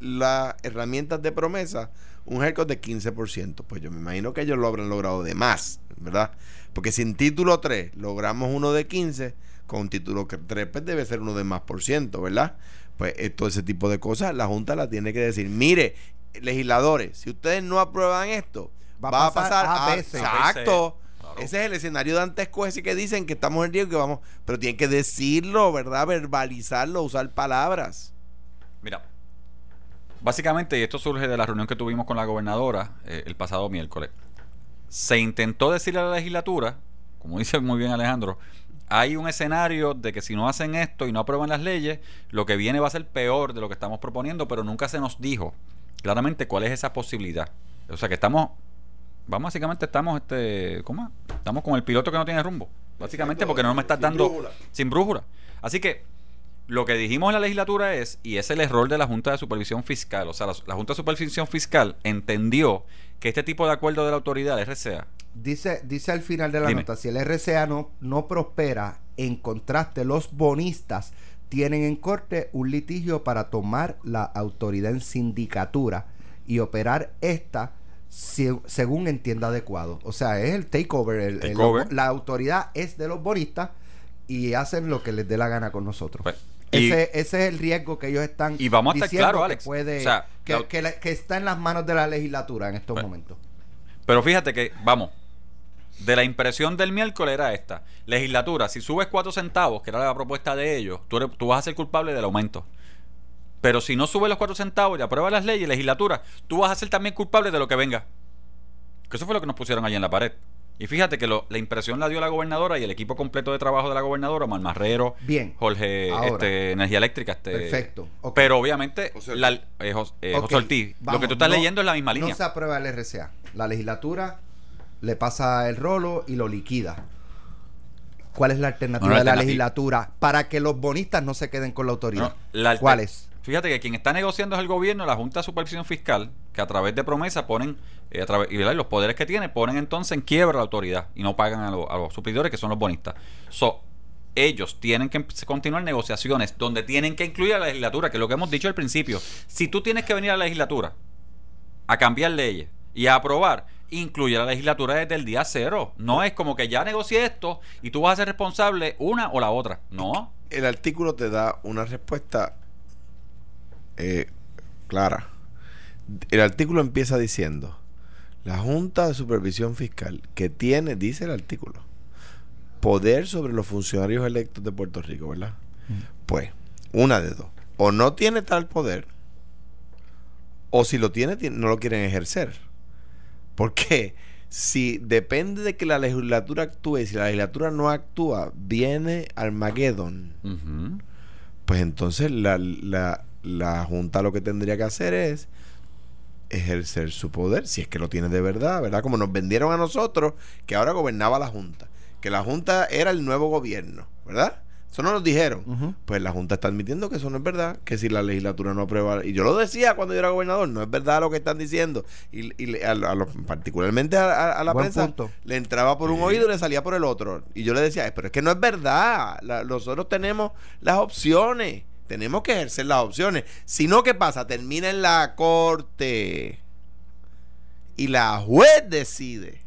las herramientas de promesa, un haircut de 15%. Pues yo me imagino que ellos lo habrán logrado de más, ¿verdad? Porque sin título 3 logramos uno de 15, con título 3 pues debe ser uno de más por ciento, ¿verdad? Pues eh, todo ese tipo de cosas la Junta la tiene que decir, mire, legisladores, si ustedes no aprueban esto, va, a pasar, a, veces. Exacto. Claro. Ese es el escenario de antesco ese que dicen que estamos en riesgo que vamos, pero tienen que decirlo, ¿verdad? Verbalizarlo, usar palabras. Mira, básicamente, y esto surge de la reunión que tuvimos con la gobernadora eh, el pasado miércoles, se intentó decirle a la legislatura, como dice muy bien Alejandro, hay un escenario de que si no hacen esto y no aprueban las leyes, lo que viene va a ser peor de lo que estamos proponiendo, pero nunca se nos dijo claramente cuál es esa posibilidad. O sea que estamos, vamos básicamente estamos, este, ¿cómo? es? Estamos con el piloto que no tiene rumbo, básicamente porque no me estás dando brújula. sin brújula. Así que lo que dijimos en la legislatura es, y es el error de la Junta de Supervisión Fiscal, o sea, la, la Junta de Supervisión Fiscal entendió que este tipo de acuerdo de la autoridad, RCA, Dice, dice al final de la Dime. nota, si el RCA no, no prospera, en contraste, los bonistas tienen en corte un litigio para tomar la autoridad en sindicatura y operar esta se- según entienda adecuado. O sea, es el takeover. el- la autoridad es de los bonistas y hacen lo que les dé la gana con nosotros. Pues, y- ese, ese es el riesgo que ellos están Y vamos a estar diciendo claros, que Alex. puede- O sea, que, la- que la- que está en las manos de la legislatura en estos Pues, momentos. Pero fíjate que, vamos, de la impresión del miércoles era esta. Legislatura, si subes cuatro centavos, que era la propuesta de ellos, tú, eres- tú vas a ser culpable del aumento. Pero si no subes los cuatro centavos y apruebas las leyes, legislatura, tú vas a ser también culpable de lo que venga. Que eso fue lo que nos pusieron allí en la pared. Y fíjate que lo- la impresión la dio la gobernadora y el equipo completo de trabajo de la gobernadora, Omar Marrero, Bien. Jorge, Ahora. este, Energía Eléctrica, este, Perfecto. Pero obviamente, José Ortiz. la, eh, eh, José Ortiz, lo que tú estás no- leyendo es la misma línea. No se aprueba el RCA. La legislatura le pasa el rolo y lo liquida. ¿Cuál es la alternativa No, de la alternativa- legislatura para que los bonistas no se queden con la autoridad? No, la ¿Cuál es? Fíjate que quien está negociando es el gobierno, la Junta de Supervisión Fiscal, que a través de promesa ponen, eh, a través, y los poderes que tiene, ponen entonces en quiebra la autoridad y no pagan a, lo- a los suplidores, que son los bonistas. So, ellos tienen que continuar negociaciones donde tienen que incluir a la legislatura, que es lo que hemos dicho al principio. Si tú tienes que venir a la legislatura a cambiar leyes y a aprobar, incluye a la legislatura desde el día cero. No es como que ya negocié esto y tú vas a ser responsable una o la otra. No. El artículo te da una respuesta eh, clara. El artículo empieza diciendo, la Junta de Supervisión Fiscal, que tiene, dice el artículo, poder sobre los funcionarios electos de Puerto Rico, ¿verdad? Pues, una de dos. O no tiene tal poder, o si lo tiene, ti- no lo quieren ejercer. Porque si depende de que la legislatura actúe, si la legislatura no actúa, viene Armageddon. Ujú. Pues entonces la, la, la Junta lo que tendría que hacer es ejercer su poder, si es que lo tiene de verdad, ¿verdad? Como nos vendieron a nosotros, que ahora gobernaba la Junta, que la Junta era el nuevo gobierno, ¿verdad? Eso no nos dijeron. Pues la Junta está admitiendo que eso no es verdad, que si la legislatura no aprueba, y yo lo decía cuando yo era gobernador, no es verdad lo que están diciendo, y, y a, a los- particularmente a, la Buen prensa punto. le entraba por un Sí. oído y le salía por el otro, y yo le decía, "Eh, pero es que no es verdad, La- nosotros tenemos las opciones, tenemos que ejercer las opciones, si no, ¿qué pasa? Termina en la corte, y la juez decide,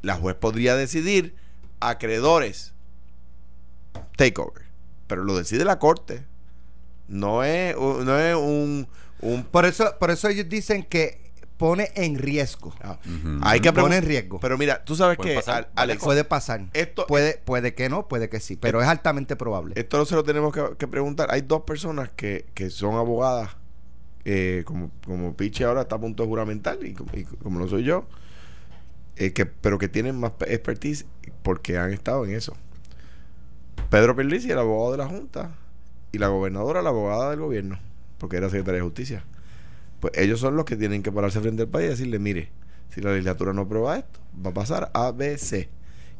la juez podría decidir acreedores takeover. Pero lo decide la corte. No es, no es un, un Por eso, por eso ellos dicen que pone en riesgo. ah, hay que Pone en riesgo. Pero mira, tú sabes que pasar, Alex, puede pasar. esto, Puede, puede que no, puede que sí, pero es altamente probable. esto no se lo tenemos que, que preguntar. Hay dos personas que, que son abogadas, eh, como, como Pichi ahora está a punto de juramentar, y, como- y como lo soy yo, eh, que, pero que tienen más pe- expertise porque han estado en eso. Pedro Pierluisi, el abogado de la Junta, y la gobernadora, la abogada del gobierno, porque era secretaria de Justicia. Pues ellos son los que tienen que pararse frente al país y decirle, mire, si la legislatura no aprueba esto, va a pasar A, B, C.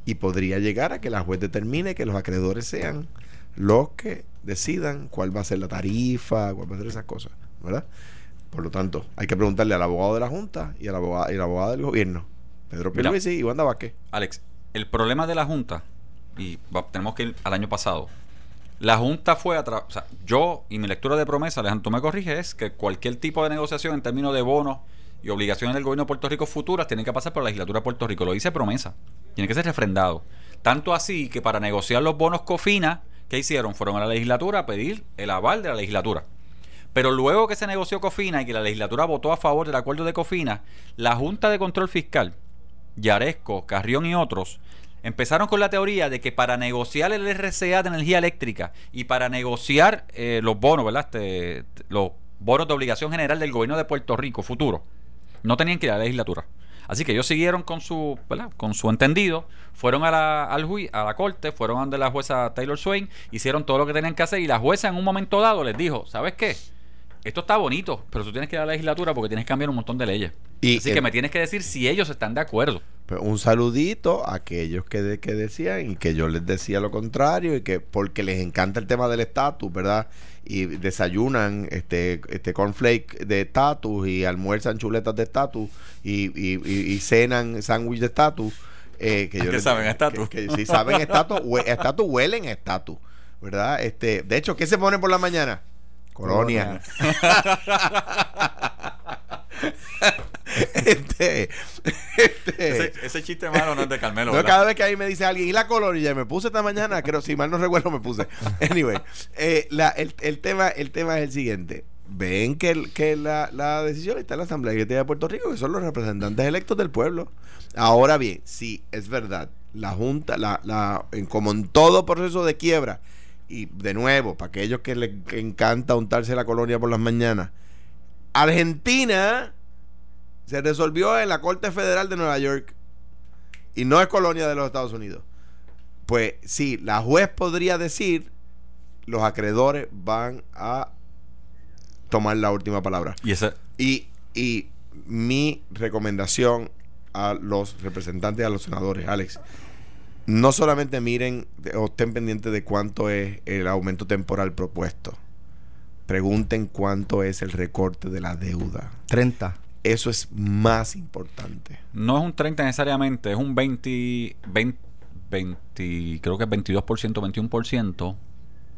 Y podría llegar a que la juez determine que los acreedores sean los que decidan cuál va a ser la tarifa, cuál va a ser esas cosas, ¿verdad? Por lo tanto, hay que preguntarle al abogado de la Junta y al abogado, y la abogada del gobierno, Pedro. Pierluisi y Wanda Vázquez. Alex, el problema de la Junta, y va- tenemos que ir al año pasado, la Junta fue a o sea, yo y mi lectura de promesa, Alejandro, me corriges, es que cualquier tipo de negociación en términos de bonos y obligaciones del gobierno de Puerto Rico futuras tienen que pasar por la legislatura de Puerto Rico. Lo dice promesa. Tiene que ser refrendado. Tanto así que para negociar los bonos COFINA, ¿qué hicieron? Fueron a la legislatura a pedir el aval de la legislatura. Pero luego que se negoció COFINA y que la legislatura votó a favor del acuerdo de COFINA, la Junta de Control Fiscal, Yaresco, Carrión y otros, empezaron con la teoría de que para negociar el RCA de energía eléctrica y para negociar eh, los bonos, ¿verdad? Este, los bonos de obligación general del gobierno de Puerto Rico futuro, no tenían que ir a la legislatura. Así que ellos siguieron con su, ¿verdad? con su entendido, fueron a la, al jui- a la corte, fueron ante la jueza Taylor Swain, hicieron todo lo que tenían que hacer y la jueza en un momento dado les dijo, ¿sabes qué? Esto está bonito, pero tú tienes que ir a la legislatura porque tienes que cambiar un montón de leyes. Y Así el- que me tienes que decir si ellos están de acuerdo. Pues un saludito a aquellos que, de- que decían y que yo les decía lo contrario y que porque les encanta el tema del estatus, ¿verdad? Y desayunan este, este cornflake de estatus y almuerzan chuletas de estatus y, y, y- y cenan sándwich de estatus. Eh, que ¿A qué les- saben estatus? Que, que sí saben estatus, hue- estatus huelen estatus, ¿verdad? Este, de hecho, ¿qué se pone por la mañana? Colonia. *laughs* este, este, Ese, chiste malo no es de Carmelo. no, cada vez que ahí me dice alguien, ¿y la colonia? Me puse esta mañana, creo, si mal no recuerdo, me puse. Anyway, eh, la- el, el tema, el tema es el siguiente. Ven que, el- que la, la decisión está en la Asamblea Legislativa de Puerto Rico, que son los representantes electos del pueblo. Ahora bien, sí, es verdad, la Junta, la, la, en- como en todo proceso de quiebra, y de nuevo, para aquellos que les encanta untarse la colonia por las mañanas, Argentina se resolvió en la Corte Federal de Nueva York y no es colonia de los Estados Unidos. Pues sí, la juez podría decir, los acreedores van a tomar la última palabra. Y ese, Y, y mi recomendación a los representantes, a los senadores, Alex, no solamente miren o estén pendientes de cuánto es el aumento temporal propuesto, pregunten cuánto es el recorte de la deuda. 30. Eso es más importante. no es un 30 necesariamente, es un 20, 20, 20 creo que es 22%, 21%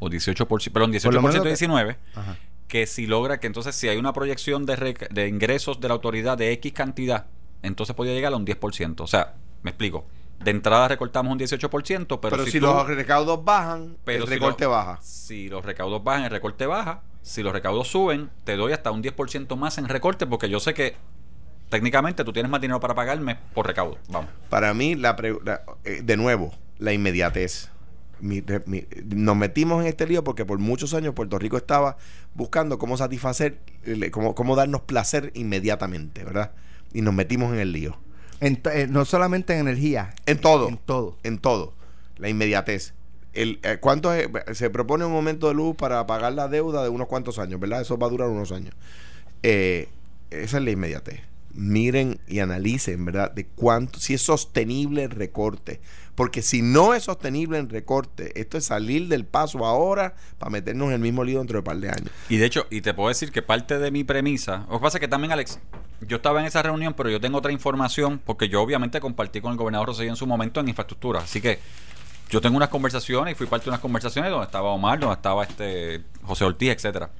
o 18%, perdón, Por lo menos 18% lo que- 19, Ajá. que si logra que entonces si hay una proyección de, de ingresos de la autoridad de X cantidad, entonces podría llegar a un 10%. O sea, me explico. De entrada recortamos un 18%, pero, Pero, si, si, tú- los recaudos bajan, pero el si recorte lo- baja. Si los recaudos bajan, el recorte baja. Si los recaudos suben, te doy hasta un 10% más en recorte porque yo sé que técnicamente tú tienes más dinero para pagarme por recaudo. Vamos. Para mí, la pre- la- eh, de nuevo, la inmediatez. Mi- nos metimos en este lío porque por muchos años Puerto Rico estaba buscando cómo satisfacer, cómo, cómo darnos placer inmediatamente, ¿verdad? Y nos metimos en el lío. En eh, no solamente en energía. En todo. En todo. En todo. La inmediatez. El, eh, ¿cuánto es? se propone un momento de luz para pagar la deuda de unos cuantos años, ¿verdad? Eso va a durar unos años. Eh, esa es la inmediatez. Miren y analicen, ¿verdad? De cuánto, si es sostenible el recorte. Porque si no es sostenible el recorte, esto es salir del paso ahora para meternos en el mismo lío dentro de un par de años. Y de hecho, y te puedo decir que parte de mi premisa, lo que pasa es que también, Alex, yo estaba en esa reunión, pero yo tengo otra información, porque yo obviamente compartí con el gobernador Rosselló en su momento en infraestructura. Así que yo tengo unas conversaciones y fui parte de unas conversaciones donde estaba Omar, donde estaba este José Ortiz, etcétera.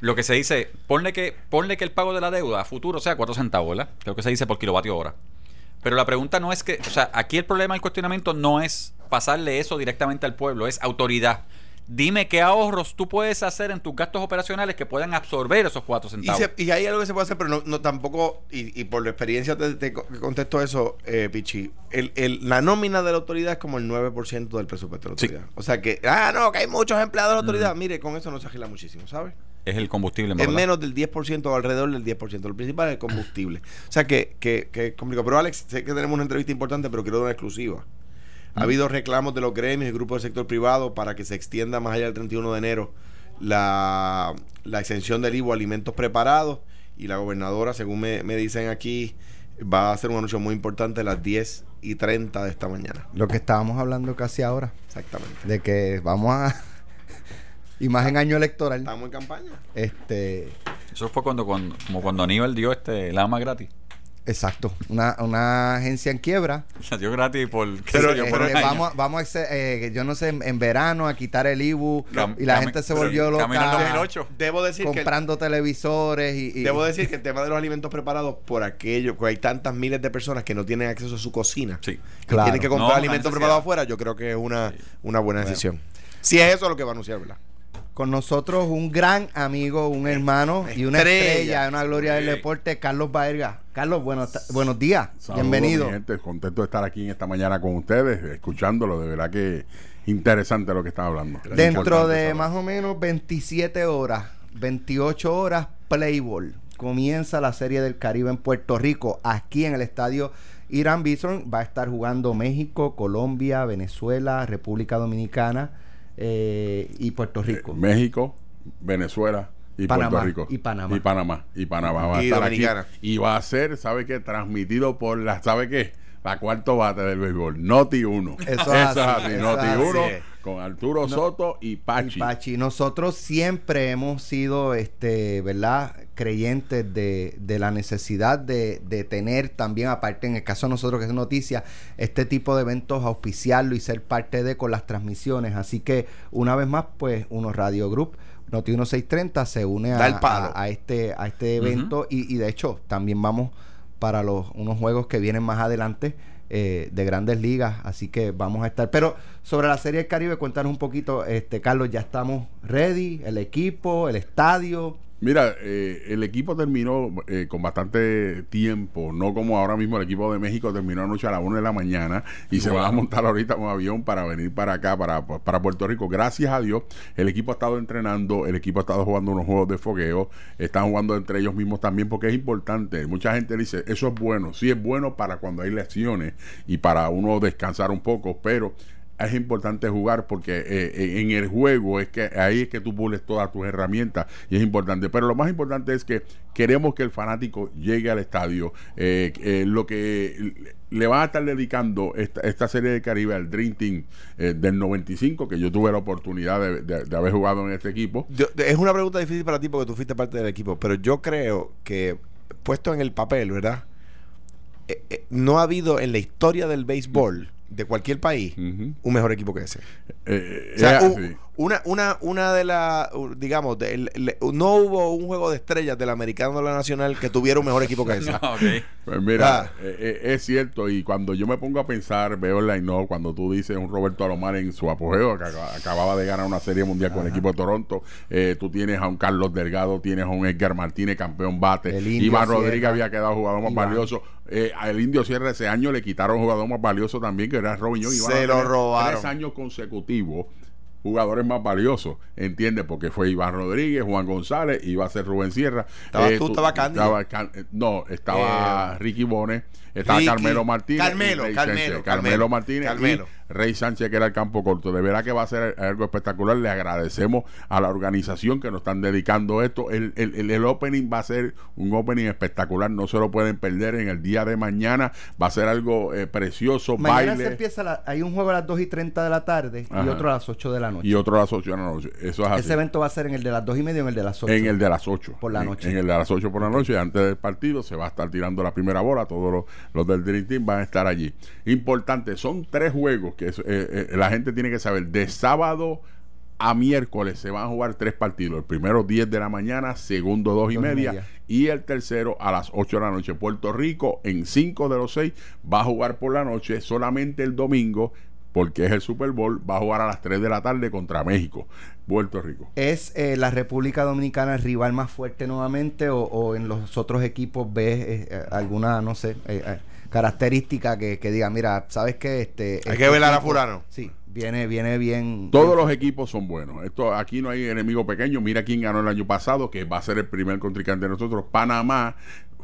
Lo que se dice, ponle que, ponle que el pago de la deuda a futuro sea 4 centavos, ¿verdad? Creo que se dice por kilovatio hora. Pero la pregunta no es que, o sea, aquí el problema del cuestionamiento no es pasarle eso directamente al pueblo, es autoridad. Dime qué ahorros tú puedes hacer en tus gastos operacionales que puedan absorber esos 4 Y, centavos. se- y hay algo que se puede hacer, pero no, no tampoco, y, y por la experiencia te, te co- contesto eso, eh, Pichi. El, el- la nómina de la autoridad es como el 9% del presupuesto de la Sí. autoridad. O sea que, ah, no, que hay muchos empleados de la autoridad. Mire, con eso no se agila muchísimo, ¿sabes? Es el combustible, Es menos del 10% o alrededor del 10%. Lo principal es el combustible. O sea que, que, que es complicado. Pero Alex, sé que tenemos una entrevista importante, pero quiero dar una exclusiva. Ha habido reclamos de los gremios y grupos del sector privado para que se extienda más allá del 31 de enero la, la exención del IVA a alimentos preparados. Y la gobernadora, según me, me dicen aquí, va a hacer un anuncio muy importante a las 10 y 30 de esta mañana. Lo que estábamos hablando casi ahora. Exactamente. De que vamos a. y más en año electoral. Estamos en campaña. Este. Eso fue cuando, cuando, como cuando Aníbal dio este el ama gratis. Exacto, una, una agencia en quiebra. Salió gratis por. qué Pero, sé yo, Eh, por un eh, año. vamos, a- vamos a hacer, eh, yo no sé, en, en verano a quitar el IBU Cam- y la cami- gente se volvió camino al loca 2008. Debo decir que comprando televisores y, y- Debo decir que el tema de los alimentos preparados por aquello, que hay tantas miles de personas que no tienen acceso a su cocina. Sí. y Claro. tienen que comprar No, la alimentos necesidad. preparados afuera, yo creo que es una, una buena decisión. Si es eso lo que va a anunciar, ¿verdad? Con nosotros un gran amigo, un hermano y una Estrella. estrella, una gloria del deporte, Carlos Baerga. Carlos, buenos, buenos días, Saludos, bienvenido. mi gente, contento de estar aquí en esta mañana con ustedes, escuchándolo, de verdad que interesante lo que está hablando. Dentro de saber. más o menos 27 horas, 28 horas, Playball. Comienza la Serie del Caribe en Puerto Rico, aquí en el estadio Irán Bison. Va a estar jugando México, Colombia, Venezuela, República Dominicana eh, y Puerto Rico. Eh, México, Venezuela y Panamá, Puerto Rico. y Panamá. Y Panamá. Y Panamá va a Y estar Dominicana. aquí. Y va a ser, ¿sabe qué? Transmitido por la, ¿sabe qué? La cuarto bate del béisbol, Noti 1. Eso es así, eso Noti es así. 1 con Arturo Soto y Pachi. Y Pachi, nosotros siempre hemos sido, este, ¿verdad? Creyentes de, de la necesidad de, de tener también, aparte en el caso de nosotros que es noticia, este tipo de eventos, auspiciarlo y ser parte de con las transmisiones. Así que, una vez más, pues, uno Radio Group, Noti 1630 se une a- a este, a este evento y, y de hecho también vamos para los unos juegos que vienen más adelante eh, de grandes ligas, así que vamos a estar. Pero sobre la Serie del Caribe, cuéntanos un poquito, este Carlos, ya estamos ready, el equipo, el estadio. Mira, eh, el equipo terminó eh, con bastante tiempo, no como ahora mismo el equipo de México terminó anoche a las 1 de la mañana y se va a montar ahorita un avión para venir para acá, para, para Puerto Rico. Gracias a Dios, el equipo ha estado entrenando, el equipo ha estado jugando unos juegos de fogueo, están jugando entre ellos mismos también porque es importante. Mucha gente dice, eso es bueno, sí es bueno para cuando hay lesiones y para uno descansar un poco, pero es importante jugar porque eh, en el juego es que ahí es que tú pules todas tus herramientas y es importante. Pero lo más importante es que queremos que el fanático llegue al estadio. Eh, eh, lo que le van a estar dedicando esta, esta serie de Caribe al Dream Team eh, del 95, que yo tuve la oportunidad de, haber jugado en este equipo. Es una pregunta difícil para ti porque tú fuiste parte del equipo, pero yo creo que puesto en el papel, ¿verdad? Eh, eh, no ha habido en la historia del béisbol de cualquier país un mejor equipo que ese. Eh, O sea, un- así. Una, una, una de las, digamos, de- el- el- no hubo un juego de estrellas del americano de la nacional que tuviera un mejor equipo que *laughs* ese. No, ok. Pues mira, Ah. eh, eh, es cierto, y cuando yo me pongo a pensar, veo el line cuando tú dices un Roberto Alomar en su apogeo, que acaba- acababa de ganar una serie mundial con el equipo de Toronto, eh, tú tienes a un Carlos Delgado, tienes a un Edgar Martínez, campeón bate, Iván Sierra. Rodríguez había quedado jugador más Iván. valioso, eh, al Indio Sierra ese año le quitaron jugador más valioso también, que era Robin Young, Se a lo robaron. Tres años consecutivos jugadores más valiosos, ¿entiendes? Porque fue Iván Rodríguez, Juan González, iba a ser Rubén Sierra. Estabas tú, estaba Candy. estaba eh, no, estaba Eh, Ricky Bones, estaba Ricky, Carmelo Martínez. Carmelo, Carmelo. Carmelo, Carmelo Martínez Carmelo. y Rey Sánchez, que era el campo corto. De verdad que va a ser algo espectacular. Le agradecemos a la organización que nos están dedicando esto. El, el, el- opening va a ser un opening espectacular. No se lo pueden perder en el día de mañana. Va a ser algo eh, precioso. Mañana baile. se empieza, la- hay un juego a las 2 y 30 de la tarde y otro a las 8 de la noche. y otro a las 8 de la noche. Eso es así. Ese evento va a ser en el de las 2 y media o en el de las 8. En el de las 8. Por la En- noche. En, el de las 8 por la noche. Antes del partido se va a estar tirando la primera bola. Todos los, los del Dream Team van a estar allí. Importante, son tres juegos que es- eh, eh, la gente tiene que saber. De sábado a miércoles se van a jugar tres partidos. El primero 10 de la mañana, segundo 2 y Dos y media, media. y el tercero a las 8 de la noche. Puerto Rico en 5 de los 6 va a jugar por la noche. Solamente el domingo, porque es el Super Bowl, va a jugar a las 3 de la tarde contra México. Puerto Rico. ¿Es eh, la República Dominicana el rival más fuerte nuevamente o, o en los otros equipos ves eh, eh, alguna, no sé, eh, eh, característica que, que diga, mira, ¿sabes qué? Este, Hay este que velar a fulano. Sí, viene, viene bien. Todos bien- los equipos son buenos. Esto aquí no hay enemigo pequeño. Mira quién ganó el año pasado, que va a ser el primer contrincante de nosotros. Panamá,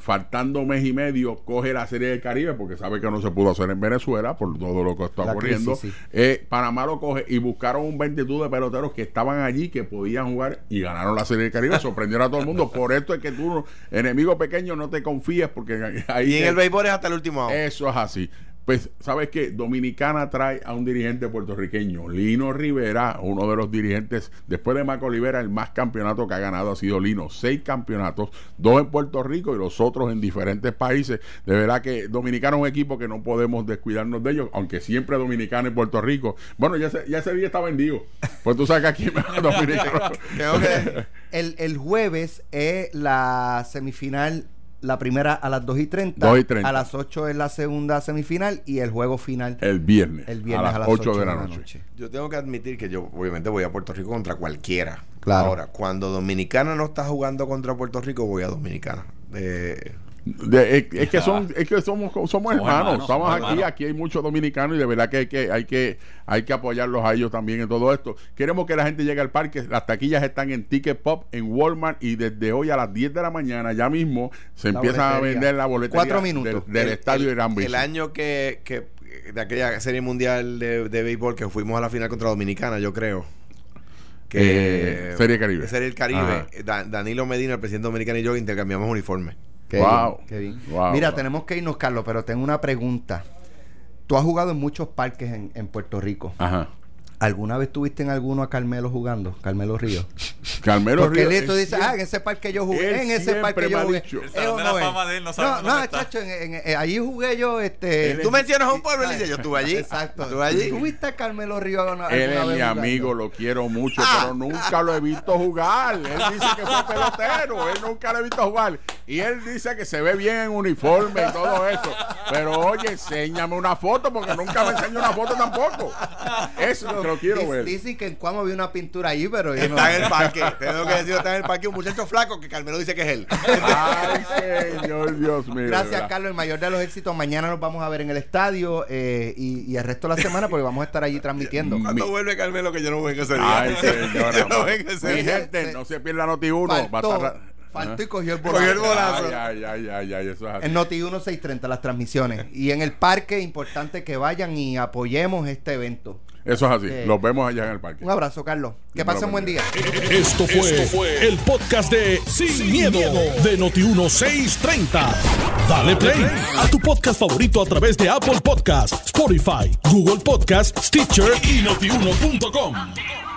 faltando mes y medio, coge la Serie del Caribe porque sabe que no se pudo hacer en Venezuela por todo lo que está La ocurriendo. crisis, sí. Eh, Panamá lo coge y buscaron un veintitud de peloteros que estaban allí que podían jugar y ganaron la Serie del Caribe. *laughs* Sorprendieron a todo el mundo. Por esto es que tú, enemigo pequeño, no te confíes porque ahí Y en el béisbol es hasta el último eso es así. Pues, ¿sabes qué? Dominicana trae a un dirigente puertorriqueño, Lino Rivera, uno de los dirigentes, después de Marco Olivera, el más campeonato que ha ganado ha sido Lino. Seis campeonatos, dos en Puerto Rico y los otros en diferentes países. De verdad que Dominicana es un equipo que no podemos descuidarnos de ellos, aunque siempre Dominicana en Puerto Rico. Bueno, ya, se, ya ese día está vendido. Pues tú sabes que aquí *laughs* Dominicano. *laughs* el, el jueves es la semifinal la primera a las 2 y 30, 2 y 30. a las 8 es la segunda semifinal y el juego final el viernes, el viernes a las, 8, de la noche. Yo tengo que admitir que yo obviamente voy a Puerto Rico contra cualquiera. Claro. Ahora, cuando Dominicana no está jugando contra Puerto Rico, voy a Dominicana. Eh, de, es, es, que son es que somos somos hermanos, estamos aquí hermanos. aquí hay muchos dominicanos y de verdad que hay que hay que hay que apoyarlos a ellos también en todo esto queremos que la gente llegue al parque las taquillas están en Ticket Pop en Walmart y desde hoy a las 10 de la mañana ya mismo se La empieza a vender la boleta Cuatro minutos. del, del el- estadio el, Irán Bison. el año que, que de aquella serie mundial de, de béisbol que fuimos a la final contra Dominicana, yo creo. Eh, Serie Caribe. Serie del Caribe. Ajá. Danilo Medina, el presidente dominicano y yo intercambiamos uniformes. Qué Wow. bien, qué bien. Wow, Mira, wow. tenemos que irnos, Carlos, pero tengo una pregunta. Tú has jugado en muchos parques en, en Puerto Rico. Ajá. ¿Alguna vez tuviste en alguno a Carmelo jugando? Carmelo Ríos. *laughs* Carmelo Porque Ríos, él, tú dices, ah, en ese parque yo jugué, en ese parque yo jugué. El ¿Es salón de no la fama de él no sabe No, no, chacho, en, en- en- allí jugué yo, este... Tú mencionas un pueblo, Alicia, yo estuve allí. Exacto. Estuve allí. ¿Tuviste a Carmelo alguna, Él es vez mi jugando? amigo, lo quiero mucho, Ah. pero nunca lo he visto jugar. Él dice que fue pelotero, él nunca lo he visto jugar. Y él dice que se ve bien en uniforme y todo eso. Pero oye, enséñame una foto porque nunca me enseñó una foto tampoco. Eso lo quiero ver. Dicen que en Cuamo había una pintura allí, pero yo no... Está en el parque. Tengo que decir, está en el parque un muchacho flaco que Carmelo dice que es él. Ay, señor, Dios mío. Gracias, ¿verdad? Carlos. El mayor de los éxitos. Mañana nos vamos a ver en el estadio eh, y, y el resto de la semana porque vamos a estar allí transmitiendo. Cuando Mi- vuelve Carmelo que yo no vengo ese día. Ay, señora. *laughs* yo no vengo ese Mi día. gente, no se pierda Noti 1. Faltó, faltó y cogió el Cogió el bolazo. bolazo. Ay, ay, ay, ay, eso es así. En Noti 1630 las transmisiones. Y en el parque, importante que vayan y apoyemos este evento. Eso es así. Eh, Los vemos allá en el parque. Un abrazo, Carlos. Que pasen buen día. Esto fue, el podcast de Sin, miedo, de Noti1630. Dale play a tu podcast favorito a través de Apple Podcasts, Spotify, Google Podcasts, Stitcher y notiuno.com.